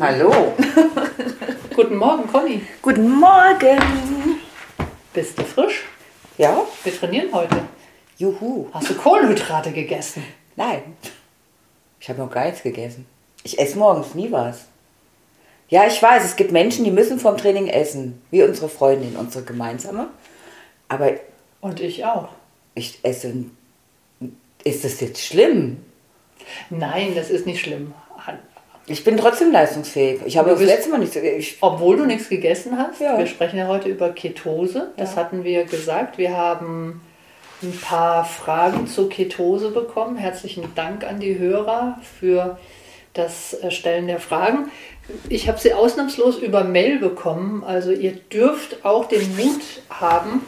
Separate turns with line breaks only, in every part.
Hallo.
Guten Morgen, Conny.
Guten Morgen.
Bist du frisch?
Ja?
Wir trainieren heute.
Juhu.
Hast du Kohlenhydrate gegessen?
Nein. Ich habe noch gar nichts gegessen. Ich esse morgens nie was. Ja, ich weiß, es gibt Menschen, die müssen vom Training essen. Wie unsere Freundin, unsere gemeinsame. Aber
Und ich auch.
ich esse. Ist das jetzt schlimm?
Nein, das ist nicht schlimm.
Ich bin trotzdem leistungsfähig. Ich habe das letzte Mal nicht so. Ich,
Obwohl du nichts gegessen hast.
Ja.
Wir sprechen ja heute über Ketose. Das hatten wir gesagt. Wir haben ein paar Fragen zur Ketose bekommen. Herzlichen Dank an die Hörer für das Stellen der Fragen. Ich habe sie ausnahmslos über Mail bekommen. Also ihr dürft auch den Mut haben,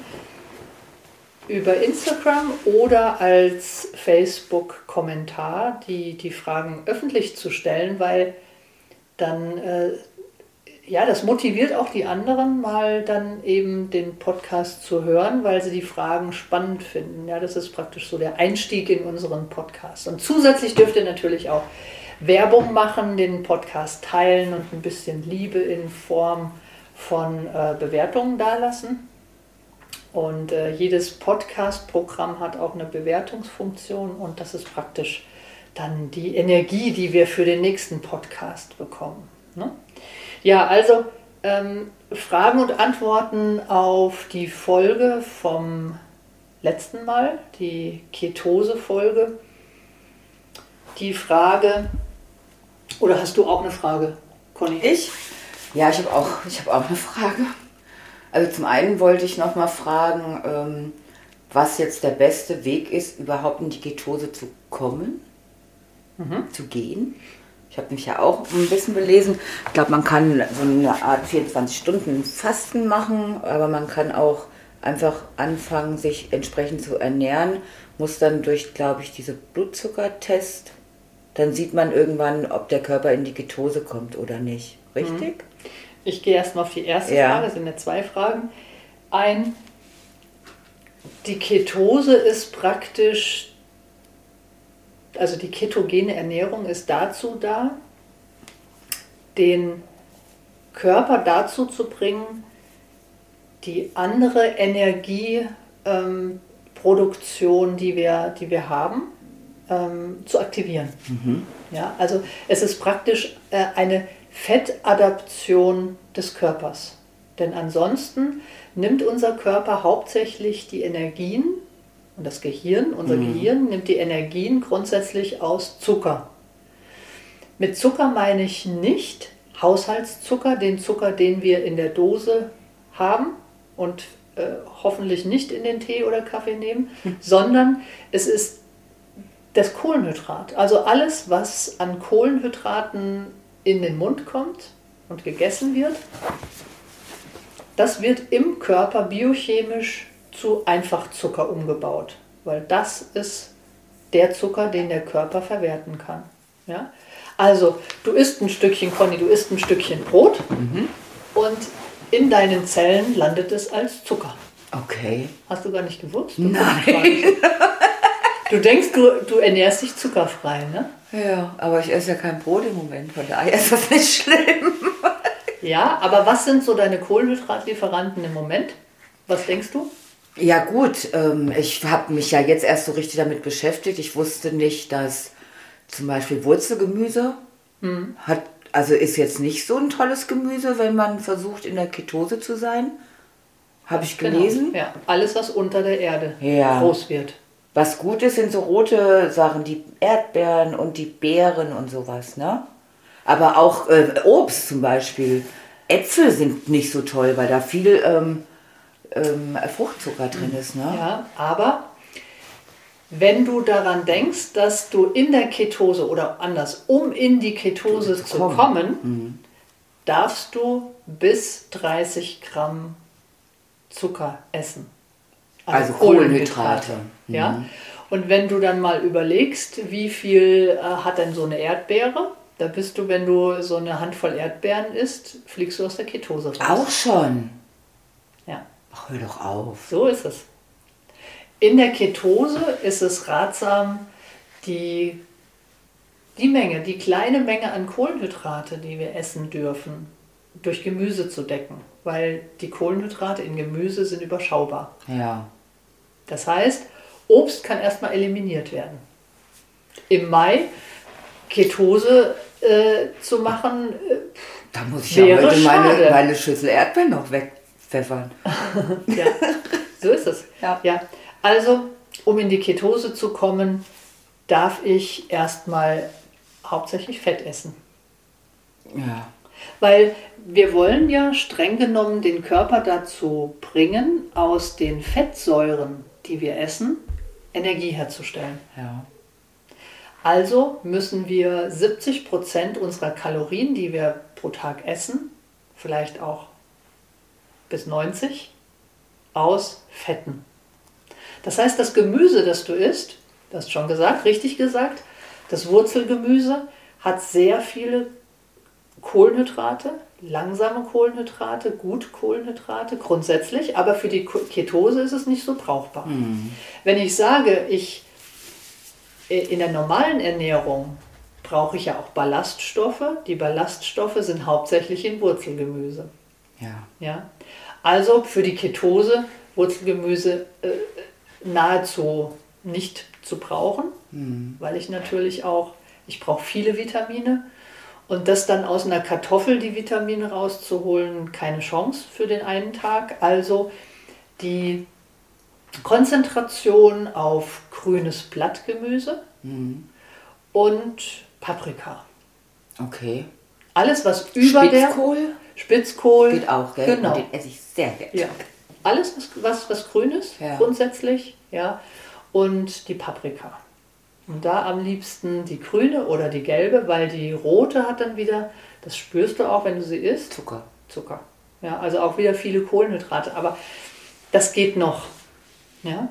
über Instagram oder als Facebook-Kommentar die, die Fragen öffentlich zu stellen, weil dann, äh, ja, das motiviert auch die anderen, mal dann eben den Podcast zu hören, weil sie die Fragen spannend finden. Ja, das ist praktisch so der Einstieg in unseren Podcast. Und zusätzlich dürft ihr natürlich auch Werbung machen, den Podcast teilen und ein bisschen Liebe in Form von äh, Bewertungen dalassen. Und äh, jedes Podcast-Programm hat auch eine Bewertungsfunktion und das ist praktisch dann die Energie, die wir für den nächsten Podcast bekommen. Ne? Ja, also ähm, Fragen und Antworten auf die Folge vom letzten Mal, die Ketose-Folge. Die Frage, oder hast du auch eine Frage, Conny?
ich? Ja, ich habe auch, ich habe auch eine Frage. Also zum einen wollte ich noch mal fragen, ähm, was jetzt der beste Weg ist, überhaupt in die Ketose zu kommen, zu gehen. Ich habe mich ja auch ein bisschen belesen. Ich glaube, man kann so eine Art 24 Stunden Fasten machen, aber man kann auch einfach anfangen, sich entsprechend zu ernähren. Muss dann durch, glaube ich, diese Blutzuckertest. Dann sieht man irgendwann, ob der Körper in die Ketose kommt oder nicht. Richtig?
Ich gehe erstmal auf die erste
Ja.
Frage, es sind ja zwei Fragen. Ein, die Ketose ist praktisch, also die ketogene Ernährung ist dazu da, den Körper dazu zu bringen, die andere Energieproduktion, ähm, die, wir, die wir haben, ähm, zu aktivieren. Ja, also es ist praktisch äh, eine Fettadaption des Körpers. Denn ansonsten nimmt unser Körper hauptsächlich die Energien und das Gehirn, unser Gehirn nimmt die Energien grundsätzlich aus Zucker. Mit Zucker meine ich nicht Haushaltszucker, den Zucker, den wir in der Dose haben und äh, hoffentlich nicht in den Tee oder Kaffee nehmen, sondern es ist das Kohlenhydrat. Also alles, was an Kohlenhydraten in den Mund kommt und gegessen wird, das wird im Körper biochemisch zu Einfachzucker umgebaut, weil das ist der Zucker, den der Körper verwerten kann. Ja? Also, du isst ein Stückchen, Conny, du isst ein Stückchen Brot und in deinen Zellen landet es als Zucker.
Okay.
Hast du gar nicht gewusst? Du
Nein.
Du denkst, du, ernährst dich zuckerfrei, ne?
Ja, aber ich esse ja kein Brot im Moment, von daher ist das nicht schlimm.
Ja, aber was sind so deine Kohlenhydratlieferanten im Moment? Was denkst du?
Ja gut, ähm, ich habe mich ja jetzt erst so richtig damit beschäftigt. Ich wusste nicht, dass zum Beispiel Wurzelgemüse hat, also ist jetzt nicht so ein tolles Gemüse, wenn man versucht in der Ketose zu sein. Habe ich
Genau.
gelesen.
Ja, alles, was unter der Erde
Ja.
groß wird.
Was gut ist, sind so rote Sachen, die Erdbeeren und die Beeren und sowas, ne? Aber auch äh, Obst zum Beispiel. Äpfel sind nicht so toll, weil da viel ähm, ähm, Fruchtzucker drin ist, ne?
Ja, aber wenn du daran denkst, dass du in der Ketose oder anders, um in die Ketose zu
kommen.
kommen, darfst du bis 30 Gramm Zucker essen.
Also Kohlenhydrate. Mhm.
Ja? Und wenn du dann mal überlegst, wie viel äh, hat denn so eine Erdbeere, da bist du, wenn du so eine Handvoll Erdbeeren isst, fliegst du aus der Ketose raus.
Auch schon.
Ja.
Ach, hör doch auf.
So ist es. In der Ketose ist es ratsam, die, die Menge, die kleine Menge an Kohlenhydrate, die wir essen dürfen, durch Gemüse zu decken, weil die Kohlenhydrate in Gemüse sind überschaubar.
Ja.
Das heißt, Obst kann erstmal eliminiert werden. Im Mai Ketose äh, zu machen, äh,
Da muss ich ja heute meine, meine Schüssel Erdbeeren noch wegpfeffern.
Ja, so ist es.
Ja.
ja. Also, um in die Ketose zu kommen, darf ich erstmal hauptsächlich Fett essen.
Ja.
Weil wir wollen ja streng genommen den Körper dazu bringen, aus den Fettsäuren, die wir essen, Energie herzustellen.
Ja.
Also müssen wir 70 Prozent unserer Kalorien, die wir pro Tag essen, vielleicht auch bis 90, aus Fetten. Das heißt, das Gemüse, das du isst, du hast schon gesagt, richtig gesagt, das Wurzelgemüse hat sehr viele Kohlenhydrate, langsame Kohlenhydrate, gut Kohlenhydrate grundsätzlich, aber für die Ketose ist es nicht so brauchbar. Wenn ich sage, ich äh, in der normalen Ernährung brauche ich ja auch Ballaststoffe. Die Ballaststoffe sind hauptsächlich in Wurzelgemüse.
Ja.
Ja? Also für die Ketose Wurzelgemüse äh, nahezu nicht zu brauchen, weil ich natürlich auch, ich brauche viele Vitamine und das dann aus einer Kartoffel die Vitamine rauszuholen, keine Chance für den einen Tag. Also die Konzentration auf grünes Blattgemüse und Paprika.
Okay.
Alles, was über der
Spitzkohl
Spitzkohl
geht auch, gell?
Genau.
Und den esse ich sehr gerne.
Ja. Alles, was, was, was grün ist,
Ja.
grundsätzlich, ja. Und die Paprika. Und da am liebsten die grüne oder die gelbe, weil die rote hat dann wieder, das spürst du auch, wenn du sie isst,
Zucker.
Zucker. Ja, also auch wieder viele Kohlenhydrate. Aber das geht noch. Ja.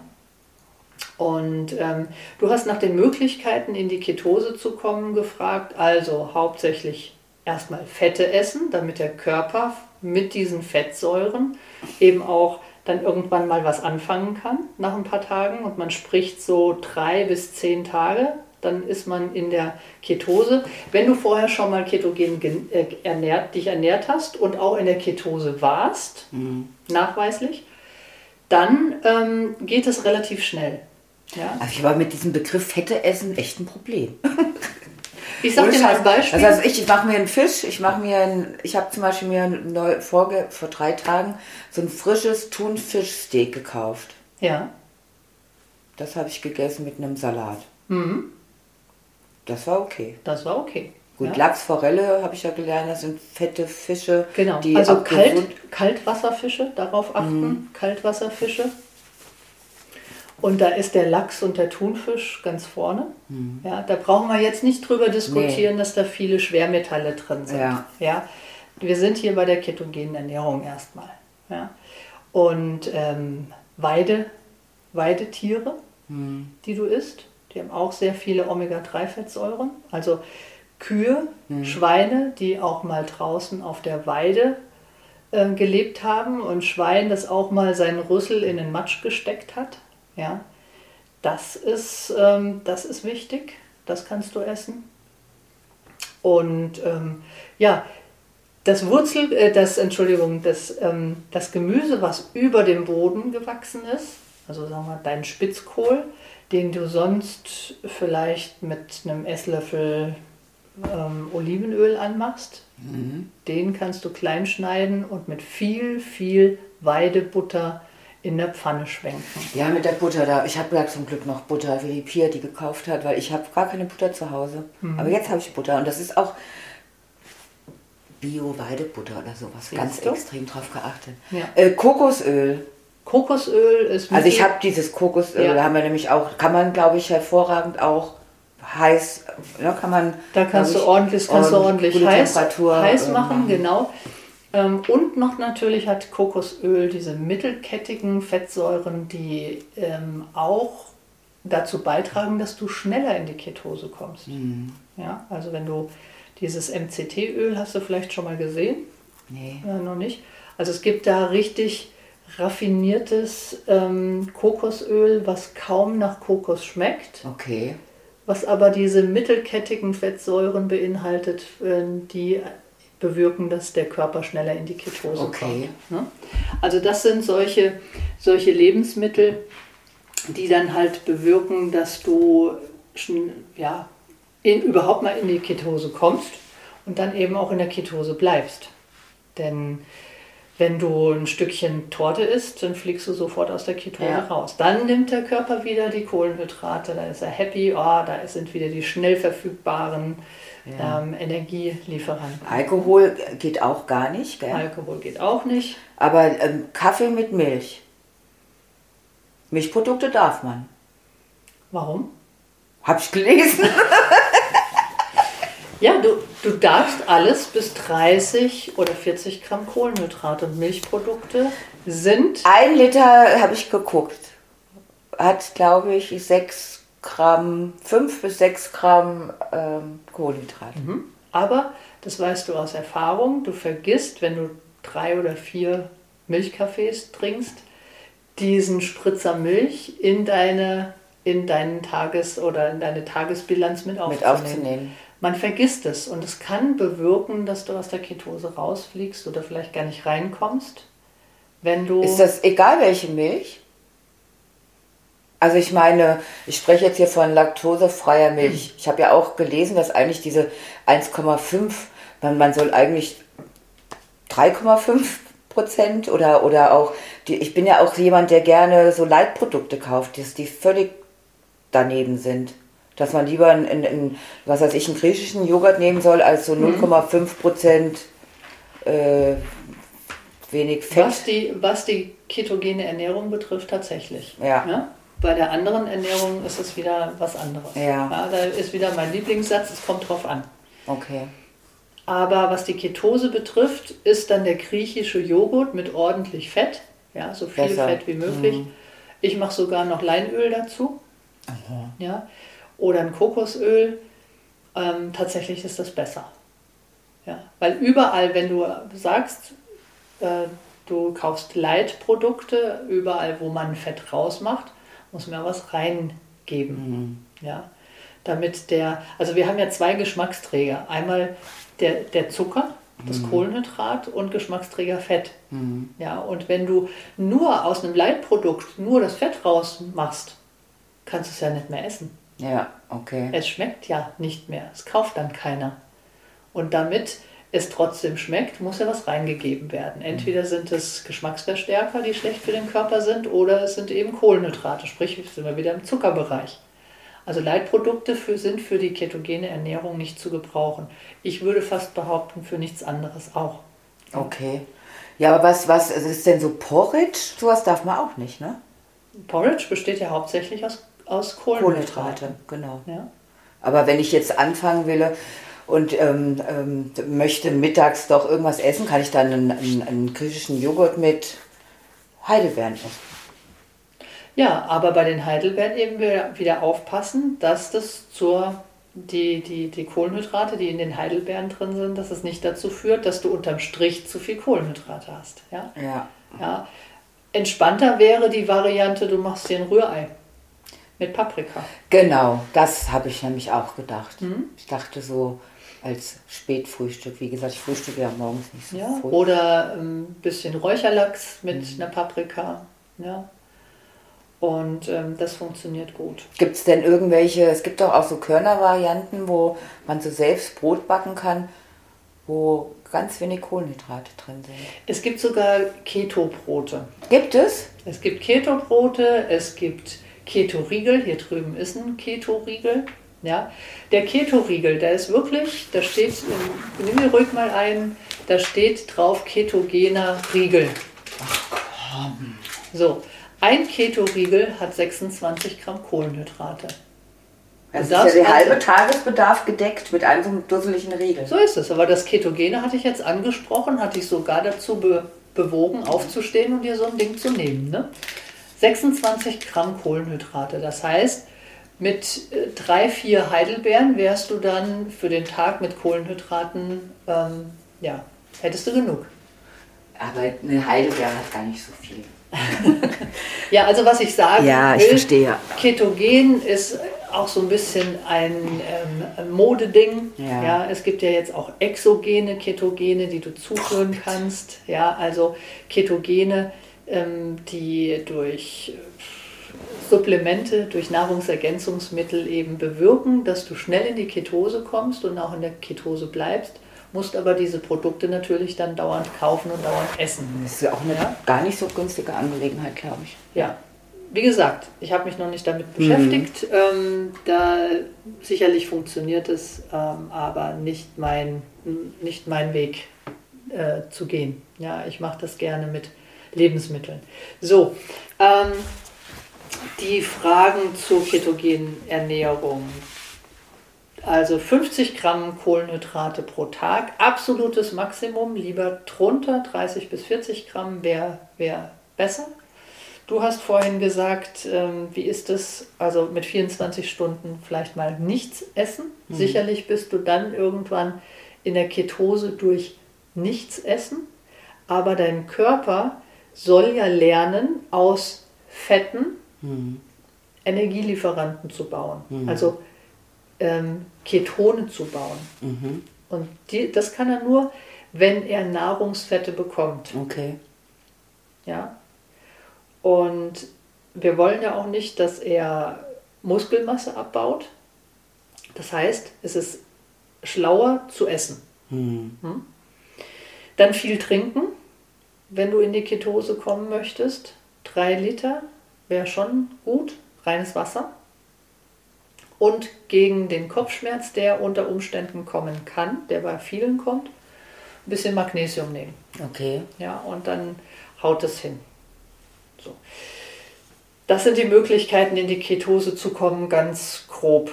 Und ähm, du hast nach den Möglichkeiten, in die Ketose zu kommen, gefragt. Also hauptsächlich erstmal Fette essen, damit der Körper mit diesen Fettsäuren eben auch dann irgendwann mal was anfangen kann nach ein paar Tagen. Und man spricht so drei bis zehn Tage, dann ist man in der Ketose. Wenn du vorher schon mal ketogen gen- äh, ernährt, dich ernährt hast und auch in der Ketose warst, nachweislich, dann ähm, geht es relativ schnell. Ja?
Also ich war mit diesem Begriff Fette essen echt ein Problem.
Ich sag dir mal ein Beispiel.
Das heißt, ich mache mir einen Fisch, ich mache mir ein, ich habe zum Beispiel mir neu, vorge, vor drei Tagen so ein frisches Thunfischsteak gekauft.
ja.
Das habe ich gegessen mit einem Salat.
Mhm.
Das war okay.
Das war okay.
Gut,
ja.
Lachs, Forelle habe ich ja gelernt, das sind fette Fische.
Genau.
Die
also Kalt, Kaltwasserfische, darauf achten.
Mhm.
Kaltwasserfische. Und da ist der Lachs und der Thunfisch ganz vorne.
Mhm.
Ja, da brauchen wir jetzt nicht drüber diskutieren, dass da viele Schwermetalle drin sind.
Ja.
Ja, wir sind hier bei der ketogenen Ernährung erstmal. Ja. Und ähm, Weide, Weidetiere,
Mhm.
die du isst, die haben auch sehr viele Omega-3-Fettsäuren. Also Kühe,
Mhm.
Schweine, die auch mal draußen auf der Weide äh, gelebt haben und Schwein, das auch mal seinen Rüssel in den Matsch gesteckt hat. Ja, das ist, ähm, das ist wichtig. Das kannst du essen. Und ähm, ja, das Wurzel, äh, das, Entschuldigung, das, ähm, das Gemüse, was über dem Boden gewachsen ist, also sagen wir dein Spitzkohl, den du sonst vielleicht mit einem Esslöffel ähm, Olivenöl anmachst.
Mhm.
Den kannst du klein schneiden und mit viel, viel Weidebutter in der Pfanne schwenken.
Ja, mit der Butter da. Ich habe ja zum Glück noch Butter, wie die Pia die gekauft hat, weil ich habe gar keine Butter zu Hause.
Mhm.
Aber jetzt habe ich Butter und das ist auch Bio-Weidebutter oder sowas. Ganz
du?
extrem drauf geachtet.
Ja.
Äh, Kokosöl.
Kokosöl ist
Also ich habe dieses Kokosöl,
Ja.
da haben wir nämlich auch, kann man glaube ich hervorragend auch heiß, ne, kann man.
Da kannst
glaub
du
ich,
ordentlich, kannst du ordentlich heiß, heiß
ähm,
machen, genau. Ähm, und noch natürlich hat Kokosöl diese mittelkettigen Fettsäuren, die ähm, auch dazu beitragen, dass du schneller in die Ketose kommst.
Mhm.
Ja, also wenn du dieses MCT-Öl hast du vielleicht schon mal gesehen,
Nee.
ja, noch nicht. Also es gibt da richtig raffiniertes ähm, Kokosöl, was kaum nach Kokos schmeckt
Okay.
was aber diese mittelkettigen Fettsäuren beinhaltet, äh, die bewirken, dass der Körper schneller in die Ketose
Okay.
kommt. ne? Also das sind solche, solche Lebensmittel, die dann halt bewirken, dass du schn- ja, in, überhaupt mal in die Ketose kommst und dann eben auch in der Ketose bleibst. Denn wenn du ein Stückchen Torte isst, dann fliegst du sofort aus der Ketose
Ja.
raus. Dann nimmt der Körper wieder die Kohlenhydrate, dann ist er happy, oh, da sind wieder die schnell verfügbaren
Ja.
ähm, Energielieferanten.
Alkohol geht auch gar nicht, gell?
Alkohol geht auch nicht.
Aber ähm, Kaffee mit Milch. Milchprodukte darf man.
Warum?
Hab ich gelesen.
Ja, du, du darfst alles bis 30 oder 40 Gramm Kohlenhydrate und Milchprodukte sind
Ein Liter habe ich geguckt. Hat, glaube ich, 6 Gramm, 5 bis 6 Gramm ähm, Kohlenhydrate.
Aber, das weißt du aus Erfahrung, du vergisst, wenn du drei oder vier Milchkaffees trinkst, diesen Spritzer Milch in deine, in deinen Tages- oder in deine Tagesbilanz mit aufzunehmen.
Mit aufzunehmen.
Man vergisst es und es kann bewirken, dass du aus der Ketose rausfliegst oder vielleicht gar nicht reinkommst, wenn du...
Ist das egal, welche Milch? Also ich meine, ich spreche jetzt hier von laktosefreier Milch. Ich habe ja auch gelesen, dass eigentlich diese 1,5, man, man soll eigentlich 3,5 Prozent oder, oder auch, die, ich bin ja auch jemand, der gerne so Leitprodukte kauft, dass die völlig daneben sind. Dass man lieber einen, einen, was weiß ich, einen griechischen Joghurt nehmen soll, als so 0,5 Prozent äh, wenig Fett.
Was die, was die ketogene Ernährung betrifft, tatsächlich.
Ja.
Bei der anderen Ernährung ist es wieder was anderes.
Ja.
da ist wieder mein Lieblingssatz, es kommt drauf an.
Okay.
Aber was die Ketose betrifft, ist dann der griechische Joghurt mit ordentlich Fett, ja, so viel
Besser.
Fett wie möglich.
Mhm.
Ich mache sogar noch Leinöl dazu, ja, oder ein Kokosöl. Ähm, tatsächlich ist das besser. Ja, weil überall, wenn du sagst, äh, du kaufst Leitprodukte, überall, wo man Fett rausmacht, muss man was reingeben. Ja, damit der, also wir haben ja zwei Geschmacksträger. Einmal der, der Zucker, das Kohlenhydrat und Geschmacksträger Fett. Ja, und wenn du nur aus einem Leitprodukt nur das Fett rausmachst, kannst du es ja nicht mehr essen.
Ja, okay.
Es schmeckt ja nicht mehr. Es kauft dann keiner. Und damit es trotzdem schmeckt, muss ja was reingegeben werden. Entweder sind es Geschmacksverstärker, die schlecht für den Körper sind, oder es sind eben Kohlenhydrate, sprich, sind wir wieder im Zuckerbereich. Also Leitprodukte für, sind für die ketogene Ernährung nicht zu gebrauchen. Ich würde fast behaupten, für nichts anderes auch.
Okay. Ja, aber was, was ist denn so Porridge? Sowas darf man auch nicht, ne?
Porridge besteht ja hauptsächlich aus, aus Kohlenhydraten.
Kohlenhydrate, genau.
Ja?
Aber wenn ich jetzt anfangen will und ähm, ähm, möchte mittags doch irgendwas essen, kann ich dann einen, einen, einen griechischen Joghurt mit Heidelbeeren essen.
Ja, aber bei den Heidelbeeren eben wieder, aufpassen, dass das zur die, die, die Kohlenhydrate, die in den Heidelbeeren drin sind, dass es nicht dazu führt, dass du unterm Strich zu viel Kohlenhydrate hast. Ja?
Ja.
Ja. Entspannter wäre die Variante, du machst dir ein Rührei mit Paprika.
Genau, das habe ich nämlich auch gedacht.
Mhm.
Ich dachte so als Spätfrühstück. Wie gesagt, ich frühstücke ja morgens nicht so
Ja?
früh.
Oder ein bisschen Räucherlachs mit einer Paprika. Ja? Und ähm, das funktioniert gut.
Gibt es denn irgendwelche, es gibt doch auch so Körnervarianten, wo man so selbst Brot backen kann, wo ganz wenig Kohlenhydrate drin sind.
Es gibt sogar Keto-Brote.
Gibt es?
Es gibt Keto-Brote, es gibt Keto-Riegel. Hier drüben ist ein Keto-Riegel. Ja, der Keto-Riegel, der ist wirklich, da steht, nimm mir ruhig mal ein, da steht drauf ketogener Riegel. Ach komm. So, ein Keto-Riegel hat 26 Gramm Kohlenhydrate.
Das ist ja der halbe Tagesbedarf gedeckt mit einem so einem dusseligen Riegel.
So ist es. Aber das Ketogene hatte ich jetzt angesprochen, hatte ich sogar dazu be bewogen, aufzustehen und dir so ein Ding zu nehmen. Ne? 26 Gramm Kohlenhydrate. Das heißt, mit äh, drei, vier Heidelbeeren wärst du dann für den Tag mit Kohlenhydraten, ähm, ja, hättest du genug.
Aber eine Heidelbeere hat gar nicht so viel.
ja, also was ich sage,
ja, ich will, verstehe.
Ketogen ist auch so ein bisschen ein ähm, Modeding. Ja. ja. es gibt ja jetzt auch exogene Ketogene, die du zuführen kannst. Ja, also Ketogene, ähm, die durch Supplemente, durch Nahrungsergänzungsmittel eben bewirken, dass du schnell in die Ketose kommst und auch in der Ketose bleibst musst aber diese Produkte natürlich dann dauernd kaufen und dauernd essen.
Das ist ja auch eine ja? gar nicht so günstige Angelegenheit, glaube ich.
Ja, wie gesagt, ich habe mich noch nicht damit beschäftigt. Mhm. Ähm, da sicherlich funktioniert es, ähm, aber nicht mein, nicht mein Weg äh, zu gehen. Ja, ich mache das gerne mit Lebensmitteln. So, ähm, die Fragen zur ketogenen Ernährung. Also 50 Gramm Kohlenhydrate pro Tag, absolutes Maximum, lieber drunter, 30 bis 40 Gramm wäre wär besser. Du hast vorhin gesagt, ähm, wie ist es, also mit 24 Stunden vielleicht mal nichts essen. Mhm. Sicherlich bist du dann irgendwann in der Ketose durch nichts essen, aber dein Körper soll ja lernen, aus Fetten mhm. Energielieferanten zu bauen, mhm. also ähm, Ketone zu bauen. Mhm. Und die, das kann er nur, wenn er Nahrungsfette bekommt.
Okay.
Ja, und wir wollen ja auch nicht, dass er Muskelmasse abbaut. Das heißt, es ist schlauer zu essen. Hm. Hm? Dann viel trinken, wenn du in die Ketose kommen möchtest. Drei Liter wäre schon gut, reines Wasser. Und gegen den Kopfschmerz, der unter Umständen kommen kann, der bei vielen kommt, ein bisschen Magnesium nehmen.
Okay.
Ja, und dann haut es hin. So. Das sind die Möglichkeiten, in die Ketose zu kommen, ganz grob.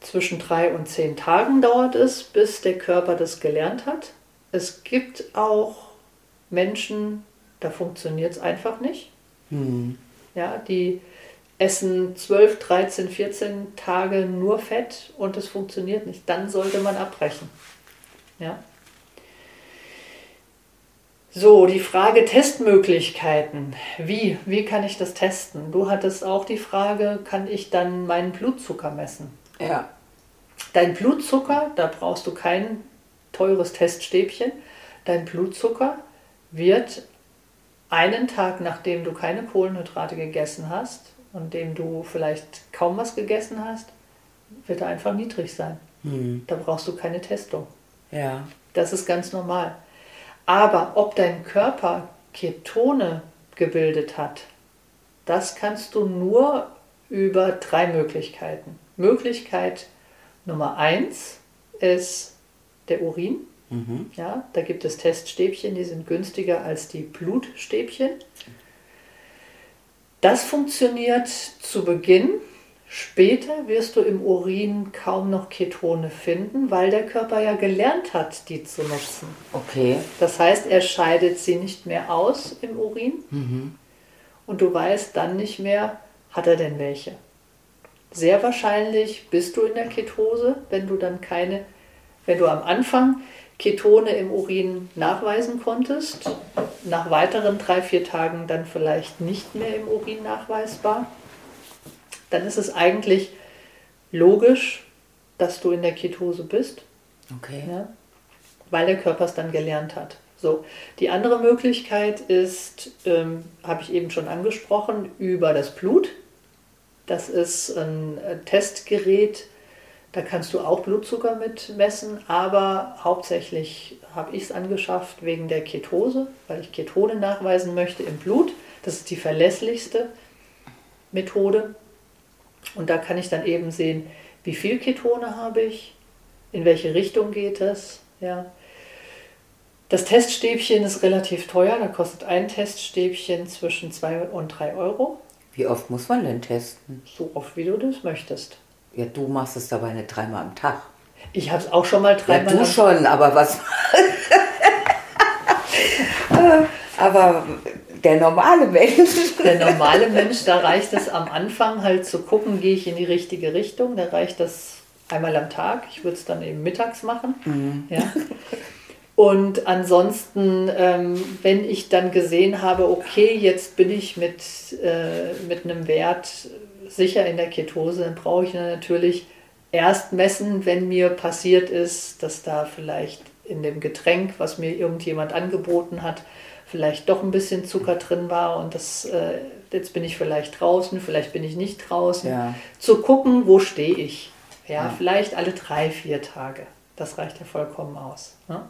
Zwischen drei und zehn Tagen dauert es, bis der Körper das gelernt hat. Es gibt auch Menschen, da funktioniert es einfach nicht. Mhm. Ja, die essen 12, 13, 14 Tage nur Fett und es funktioniert nicht. Dann sollte man abbrechen. Ja. So, die Frage Testmöglichkeiten. Wie? Wie kann ich das testen? Du hattest auch die Frage, kann ich dann meinen Blutzucker messen?
Ja.
Dein Blutzucker, da brauchst du kein teures Teststäbchen. Dein Blutzucker wird einen Tag, nachdem du keine Kohlenhydrate gegessen hast und dem du vielleicht kaum was gegessen hast, wird er einfach niedrig sein. Mhm. Da brauchst du keine Testung.
Ja.
Das ist ganz normal. Aber ob dein Körper Ketone gebildet hat, das kannst du nur über drei Möglichkeiten. Möglichkeit Nummer eins ist der Urin. Mhm. Ja, da gibt es Teststäbchen, die sind günstiger als die Blutstäbchen. Das funktioniert zu Beginn Später wirst du im Urin kaum noch Ketone finden, weil der Körper ja gelernt hat, die zu nutzen.
Okay.
Das heißt, er scheidet sie nicht mehr aus im Urin mhm. und du weißt dann nicht mehr, hat er denn welche. Sehr wahrscheinlich bist du in der Ketose, wenn du dann keine, wenn du am Anfang Ketone im Urin nachweisen konntest, nach weiteren drei, vier Tagen dann vielleicht nicht mehr im Urin nachweisbar dann ist es eigentlich logisch, dass du in der Ketose bist.
Okay.
Ja, weil der Körper es dann gelernt hat. So, die andere Möglichkeit ist, ähm, habe ich eben schon angesprochen, über das Blut. Das ist ein Testgerät, da kannst du auch Blutzucker mit messen, aber hauptsächlich habe ich es angeschafft wegen der Ketose, weil ich Ketone nachweisen möchte im Blut. Das ist die verlässlichste Methode. Und da kann ich dann eben sehen, wie viel Ketone habe ich, in welche Richtung geht es. Ja. Das Teststäbchen ist relativ teuer, da kostet ein Teststäbchen zwischen 2 und 3 Euro.
Wie oft muss man denn testen?
So oft, wie du das möchtest.
Ja, du machst es dabei nicht dreimal am Tag.
Ich habe es auch schon mal dreimal.
Ja, du schon, aber was? aber der normale Mensch.
Der normale Mensch, da reicht es am Anfang halt zu gucken, gehe ich in die richtige Richtung. Da reicht das einmal am Tag. Ich würde es dann eben mittags machen. Mhm. Ja. Und ansonsten, ähm, wenn ich dann gesehen habe, okay, jetzt bin ich mit, äh, mit einem Wert sicher in der Ketose, dann brauche ich natürlich erst messen, wenn mir passiert ist, dass da vielleicht in dem Getränk, was mir irgendjemand angeboten hat, vielleicht doch ein bisschen Zucker drin war und das, äh, jetzt bin ich vielleicht draußen, vielleicht bin ich nicht draußen. Ja. Zu gucken, wo stehe ich. Ja, ja, vielleicht alle drei, vier Tage. Das reicht ja vollkommen aus. Ne?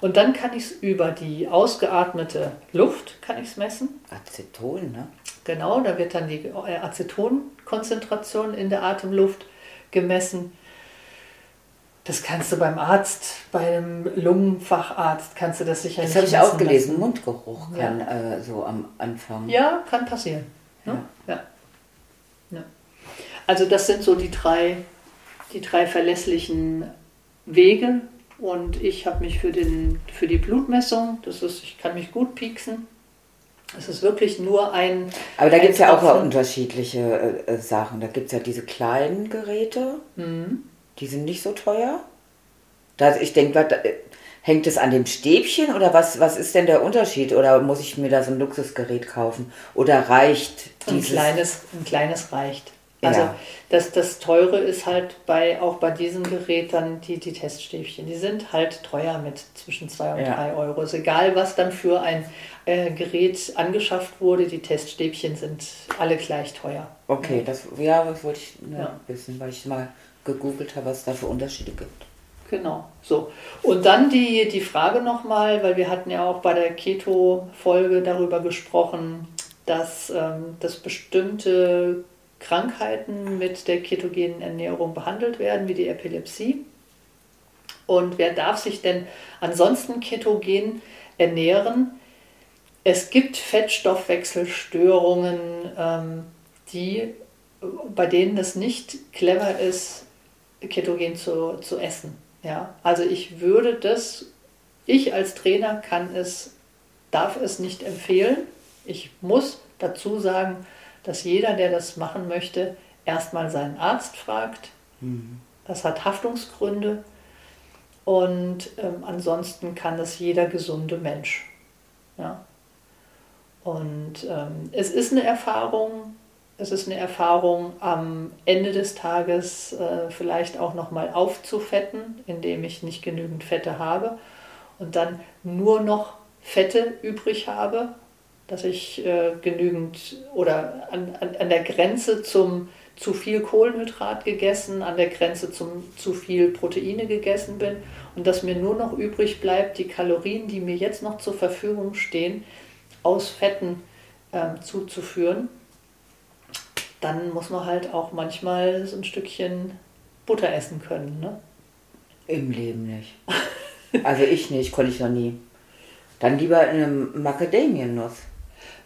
Und dann kann ich es über die ausgeatmete Luft kann ich messen.
Aceton, ne?
Genau, da wird dann die äh, Acetonkonzentration in der Atemluft gemessen. Das kannst du beim Arzt, beim Lungenfacharzt, kannst du das sicherlich
Das habe ich auch gelesen, lassen. Mundgeruch kann ja. äh, so am Anfang.
Ja, kann passieren. Ne? Ja. Ja. ja. Also das sind so die drei, die drei verlässlichen Wege. Und ich habe mich für, den, für die Blutmessung, das ist, ich kann mich gut pieksen, es ist wirklich nur ein.
Aber da gibt es ja auch unterschiedliche äh, äh, Sachen. Da gibt es ja diese kleinen Geräte, mhm. die sind nicht so teuer. Da, ich denke, äh, hängt es an dem Stäbchen oder was, was ist denn der Unterschied? Oder muss ich mir da so ein Luxusgerät kaufen? Oder reicht
dieses? Ein kleines, ein kleines reicht. Also ja. das, das Teure ist halt bei auch bei diesem Gerät dann die, die Teststäbchen. Die sind halt teuer mit zwischen 2 und 3 ja. Euro. Ist egal, was dann für ein äh, Gerät angeschafft wurde, die Teststäbchen sind alle gleich teuer.
Okay, das, ja, das wollte ich ne, ja. wissen, weil ich mal gegoogelt habe, was es da für Unterschiede gibt.
Genau, so. Und dann die, die Frage nochmal, weil wir hatten ja auch bei der Keto-Folge darüber gesprochen, dass, ähm, dass bestimmte Krankheiten mit der ketogenen Ernährung behandelt werden, wie die Epilepsie. Und wer darf sich denn ansonsten ketogen ernähren? Es gibt Fettstoffwechselstörungen, ähm, die, bei denen es nicht clever ist, ketogen zu, zu essen. Ja? Also ich würde das, ich als Trainer kann es, darf es nicht empfehlen. Ich muss dazu sagen, dass jeder, der das machen möchte, erstmal seinen Arzt fragt. Mhm. Das hat Haftungsgründe. Und ähm, ansonsten kann das jeder gesunde Mensch. Ja. Und ähm, es ist eine Erfahrung, es ist eine Erfahrung, am Ende des Tages äh, vielleicht auch nochmal aufzufetten, indem ich nicht genügend Fette habe und dann nur noch Fette übrig habe dass ich äh, genügend oder an, an, an der Grenze zum zu viel Kohlenhydrat gegessen, an der Grenze zum zu viel Proteine gegessen bin und dass mir nur noch übrig bleibt, die Kalorien, die mir jetzt noch zur Verfügung stehen, aus Fetten ähm, zuzuführen, dann muss man halt auch manchmal so ein Stückchen Butter essen können. Ne?
Im Leben nicht. Also ich nicht, konnte ich noch nie. Dann lieber eine Macadamiennuss.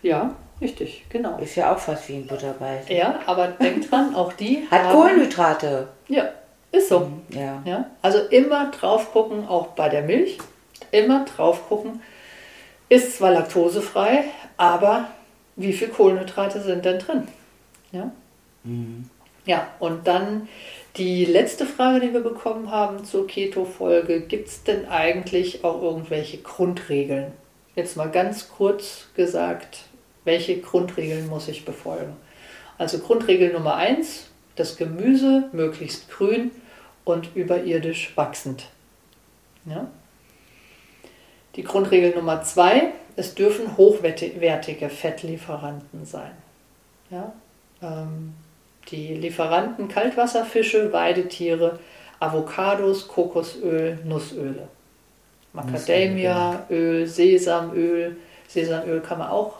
Ja, richtig, genau.
Ist ja auch fast wie ein Butterbeißen.
Ja, aber denk dran, auch die
hat haben, Kohlenhydrate.
Ja, ist so.
Mhm, ja.
ja. Also immer drauf gucken, auch bei der Milch, immer drauf gucken. Ist zwar laktosefrei, aber wie viel Kohlenhydrate sind denn drin? Ja. Mhm. Ja, und dann die letzte Frage, die wir bekommen haben zur Keto-Folge: Gibt es denn eigentlich auch irgendwelche Grundregeln? Jetzt mal ganz kurz gesagt, welche Grundregeln muss ich befolgen? Also Grundregel Nummer eins: das Gemüse möglichst grün und überirdisch wachsend. Ja? Die Grundregel Nummer zwei: es dürfen hochwertige Fettlieferanten sein. Ja? Ähm, Die Lieferanten Kaltwasserfische, Weidetiere, Avocados, Kokosöl, Nussöle. Macadamia-Öl, Sesamöl. Sesamöl kann man auch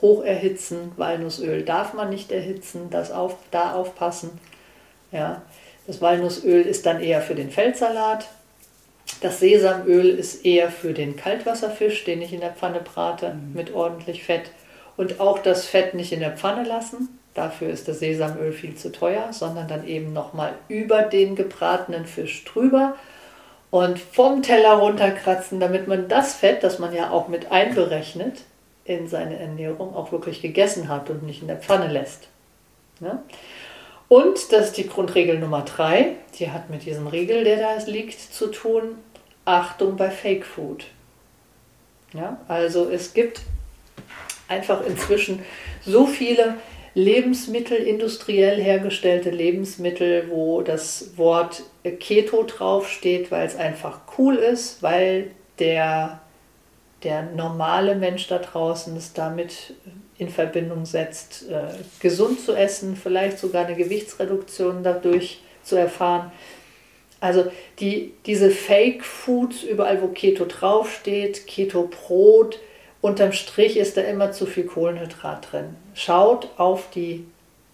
hoch erhitzen. Walnussöl darf man nicht erhitzen, das auf, da aufpassen. Ja. Das Walnussöl ist dann eher für den Feldsalat. Das Sesamöl ist eher für den Kaltwasserfisch, den ich in der Pfanne brate, mhm. mit ordentlich Fett. Und auch das Fett nicht in der Pfanne lassen. Dafür ist das Sesamöl viel zu teuer, sondern dann eben nochmal über den gebratenen Fisch drüber und vom Teller runterkratzen, damit man das Fett, das man ja auch mit einberechnet in seine Ernährung, auch wirklich gegessen hat und nicht in der Pfanne lässt. Ja? Und das ist die Grundregel Nummer drei, die hat mit diesem Riegel, der da liegt, zu tun. Achtung bei Fake Food. Ja, also es gibt einfach inzwischen so viele Lebensmittel, industriell hergestellte Lebensmittel, wo das Wort Keto draufsteht, weil es einfach cool ist, weil der, der normale Mensch da draußen es damit in Verbindung setzt, äh, gesund zu essen, vielleicht sogar eine Gewichtsreduktion dadurch zu erfahren. Also die, diese Fake Foods, überall wo Keto draufsteht, Keto Brot, unterm Strich ist da immer zu viel Kohlenhydrat drin. Schaut auf die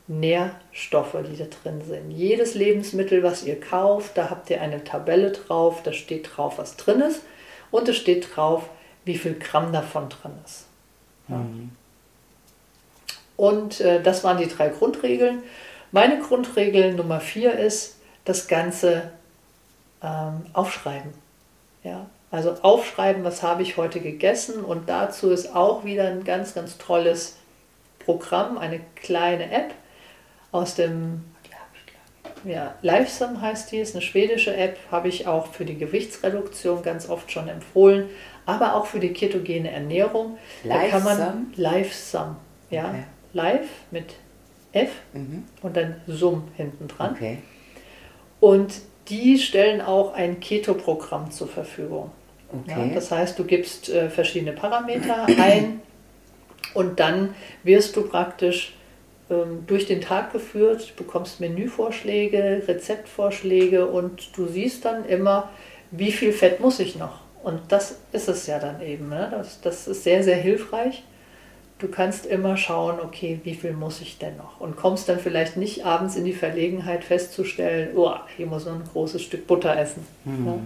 Nährstoffe, die da drin sind. Jedes Lebensmittel, was ihr kauft, da habt ihr eine Tabelle drauf, da steht drauf, was drin ist und es steht drauf, wie viel Gramm davon drin ist. Ja. Mhm. Und äh, das waren die drei Grundregeln. Meine Grundregel Nummer vier ist, das Ganze ähm, aufschreiben. Ja, also aufschreiben, was habe ich heute gegessen und dazu ist auch wieder ein ganz, ganz tolles Programm, eine kleine App aus dem ja, Livesum heißt die, ist eine schwedische App, habe ich auch für die Gewichtsreduktion ganz oft schon empfohlen, aber auch für die ketogene Ernährung. Livesum? Da kann man Livesum, ja, okay. live mit F mhm. und dann Sum hinten dran. Okay. Und die stellen auch ein Keto-Programm zur Verfügung. Okay. Ja, das heißt, du gibst äh, verschiedene Parameter ein und dann wirst du praktisch ähm, durch den Tag geführt, bekommst Menüvorschläge, Rezeptvorschläge und du siehst dann immer, wie viel Fett muss ich noch. Und das ist es ja dann eben. Ne? Das, das ist sehr, sehr hilfreich. Du kannst immer schauen, okay, wie viel muss ich denn noch? Und kommst dann vielleicht nicht abends in die Verlegenheit festzustellen, oh, hier muss man ein großes Stück Butter essen. Mhm. Ja?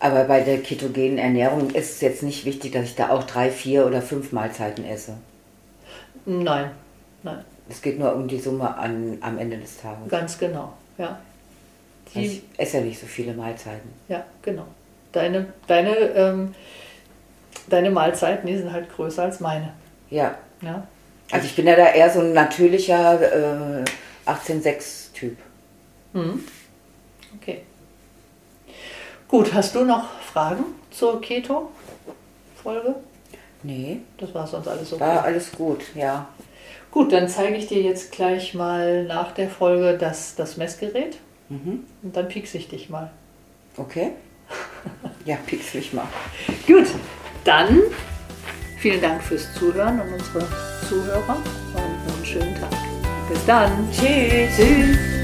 Aber bei der ketogenen Ernährung ist es jetzt nicht wichtig, dass ich da auch drei, vier oder fünf Mahlzeiten esse.
Nein, nein.
Es geht nur um die Summe an, am Ende des Tages.
Ganz genau, ja.
Die, also ich esse ja nicht so viele Mahlzeiten.
Ja, genau. Deine, deine, ähm, deine Mahlzeiten, die sind halt größer als meine.
Ja. ja. Also ich bin ja da eher so ein natürlicher äh, 18-6-Typ.
Mhm. Okay. Gut, hast du noch Fragen zur Keto-Folge?
Nee.
Das war sonst alles
okay. War alles gut, ja.
Gut, dann zeige ich dir jetzt gleich mal nach der Folge das, das Messgerät. Mhm. Und dann piekse ich dich mal.
Okay. Ja, piekse mich mal.
Gut, dann vielen Dank fürs Zuhören und unsere Zuhörer und einen schönen Tag. Bis dann.
Tschüss. Tschüss.